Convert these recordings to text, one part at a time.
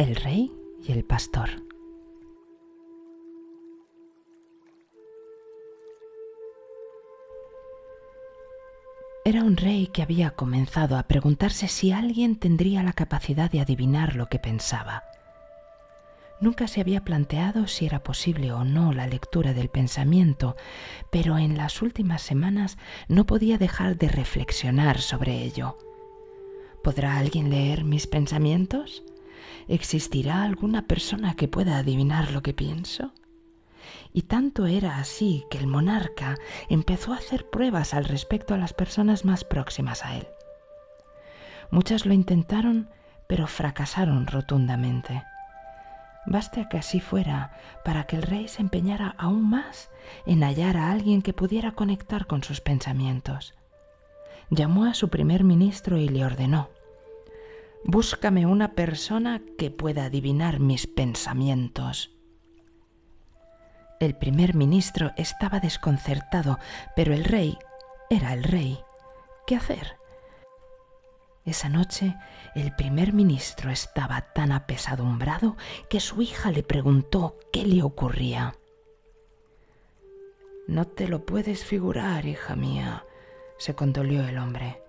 El rey y el pastor. Era un rey que había comenzado a preguntarse si alguien tendría la capacidad de adivinar lo que pensaba. Nunca se había planteado si era posible o no la lectura del pensamiento, pero en las últimas semanas no podía dejar de reflexionar sobre ello. ¿Podrá alguien leer mis pensamientos? ¿Existirá alguna persona que pueda adivinar lo que pienso? Y tanto era así que el monarca empezó a hacer pruebas al respecto a las personas más próximas a él. Muchas lo intentaron, pero fracasaron rotundamente. Basta que así fuera para que el rey se empeñara aún más en hallar a alguien que pudiera conectar con sus pensamientos. Llamó a su primer ministro y le ordenó, Búscame una persona que pueda adivinar mis pensamientos. El primer ministro estaba desconcertado, pero el rey era el rey. ¿Qué hacer? Esa noche el primer ministro estaba tan apesadumbrado que su hija le preguntó qué le ocurría. No te lo puedes figurar, hija mía, se condolió el hombre.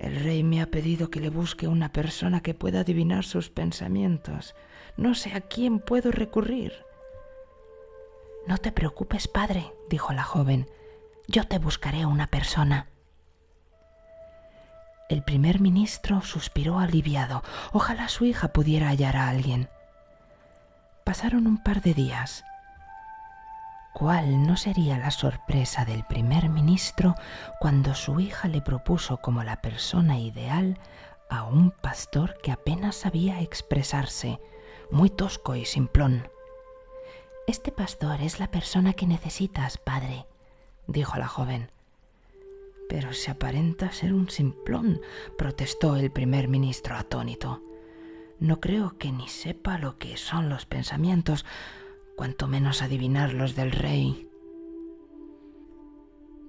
El rey me ha pedido que le busque una persona que pueda adivinar sus pensamientos. No sé a quién puedo recurrir. No te preocupes, padre, dijo la joven, yo te buscaré una persona. El primer ministro suspiró aliviado. Ojalá su hija pudiera hallar a alguien. Pasaron un par de días. ¿Cuál no sería la sorpresa del primer ministro cuando su hija le propuso como la persona ideal a un pastor que apenas sabía expresarse, muy tosco y simplón? Este pastor es la persona que necesitas, padre, dijo la joven. Pero se aparenta ser un simplón, protestó el primer ministro atónito. No creo que ni sepa lo que son los pensamientos, cuanto menos adivinar los del rey.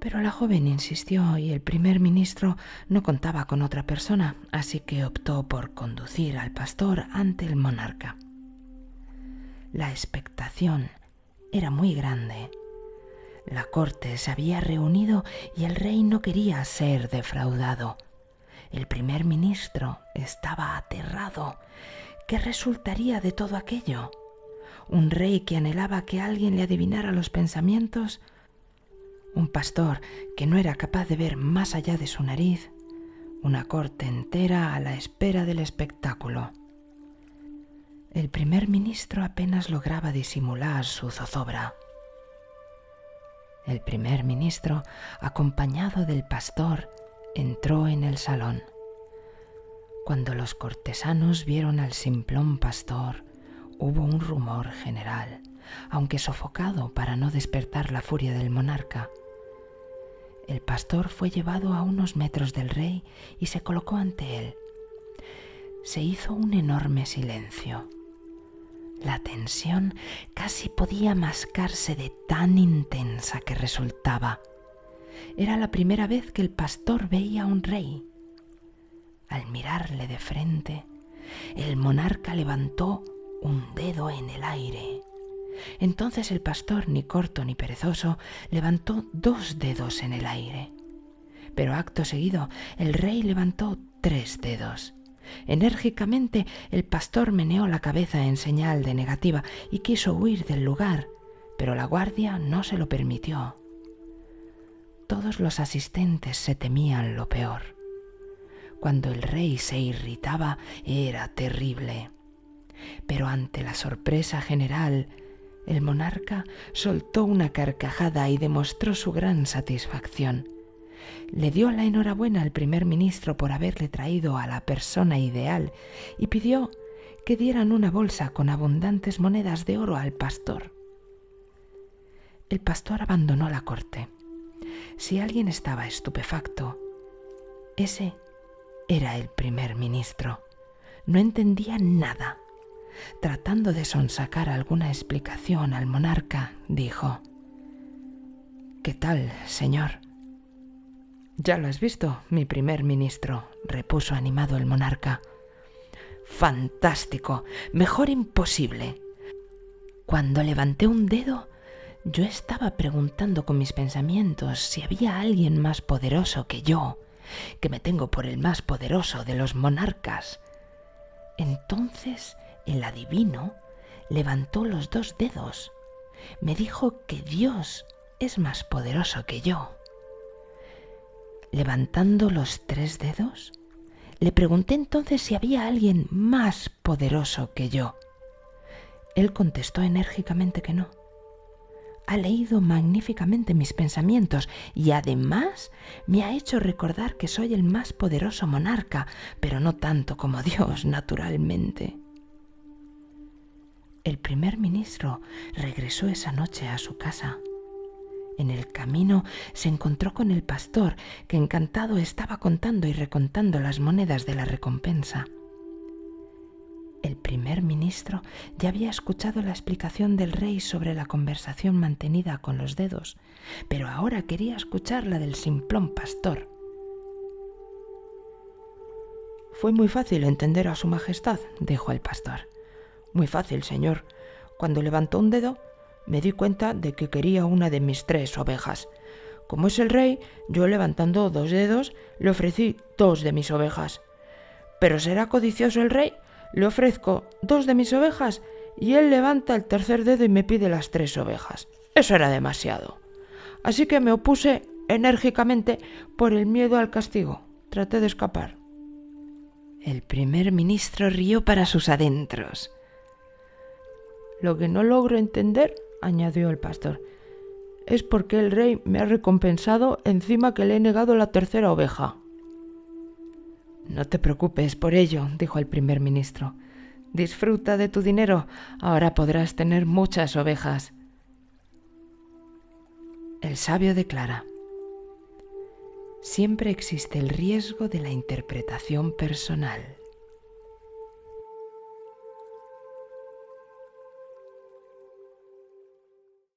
Pero la joven insistió y el primer ministro no contaba con otra persona, así que optó por conducir al pastor ante el monarca. La expectación era muy grande. La corte se había reunido y el rey no quería ser defraudado. El primer ministro estaba aterrado. ¿Qué resultaría de todo aquello? Un rey que anhelaba que alguien le adivinara los pensamientos, un pastor que no era capaz de ver más allá de su nariz, una corte entera a la espera del espectáculo. El primer ministro apenas lograba disimular su zozobra. El primer ministro, acompañado del pastor, entró en el salón. Cuando los cortesanos vieron al simplón pastor, hubo un rumor general, aunque sofocado para no despertar la furia del monarca. El pastor fue llevado a unos metros del rey y se colocó ante él. Se hizo un enorme silencio. La tensión casi podía mascarse de tan intensa que resultaba. Era la primera vez que el pastor veía a un rey. Al mirarle de frente, el monarca levantó un dedo en el aire. Entonces el pastor, ni corto ni perezoso, levantó dos dedos en el aire. Pero acto seguido el rey levantó tres dedos Enérgicamente el pastor meneó la cabeza en señal de negativa y quiso huir del lugar, pero la guardia no se lo permitió. Todos los asistentes se temían lo peor. Cuando el rey se irritaba era terrible. Pero ante la sorpresa general, el monarca soltó una carcajada y demostró su gran satisfacción le dio la enhorabuena al primer ministro por haberle traído a la persona ideal y pidió que dieran una bolsa con abundantes monedas de oro al pastor. El pastor abandonó la corte. Si alguien estaba estupefacto, ese era el primer ministro. No entendía nada. Tratando de sonsacar alguna explicación al monarca, dijo, ¿Qué tal, señor? Ya lo has visto, mi primer ministro, repuso animado el monarca. Fantástico. Mejor imposible. Cuando levanté un dedo, yo estaba preguntando con mis pensamientos si había alguien más poderoso que yo, que me tengo por el más poderoso de los monarcas. Entonces el adivino levantó los dos dedos. Me dijo que Dios es más poderoso que yo. Levantando los tres dedos, le pregunté entonces si había alguien más poderoso que yo. Él contestó enérgicamente que no. Ha leído magníficamente mis pensamientos y además me ha hecho recordar que soy el más poderoso monarca, pero no tanto como Dios, naturalmente. El primer ministro regresó esa noche a su casa. En el camino se encontró con el pastor, que encantado estaba contando y recontando las monedas de la recompensa. El primer ministro ya había escuchado la explicación del rey sobre la conversación mantenida con los dedos, pero ahora quería escuchar la del simplón pastor. Fue muy fácil entender a Su Majestad, dijo el pastor. Muy fácil, señor. Cuando levantó un dedo, me di cuenta de que quería una de mis tres ovejas. Como es el rey, yo levantando dos dedos, le ofrecí dos de mis ovejas. Pero será codicioso el rey le ofrezco dos de mis ovejas y él levanta el tercer dedo y me pide las tres ovejas. Eso era demasiado. Así que me opuse enérgicamente por el miedo al castigo. Traté de escapar. El primer ministro rió para sus adentros. Lo que no logro entender, añadió el pastor, es porque el rey me ha recompensado encima que le he negado la tercera oveja. No te preocupes por ello, dijo el primer ministro. Disfruta de tu dinero. Ahora podrás tener muchas ovejas. El sabio declara, siempre existe el riesgo de la interpretación personal.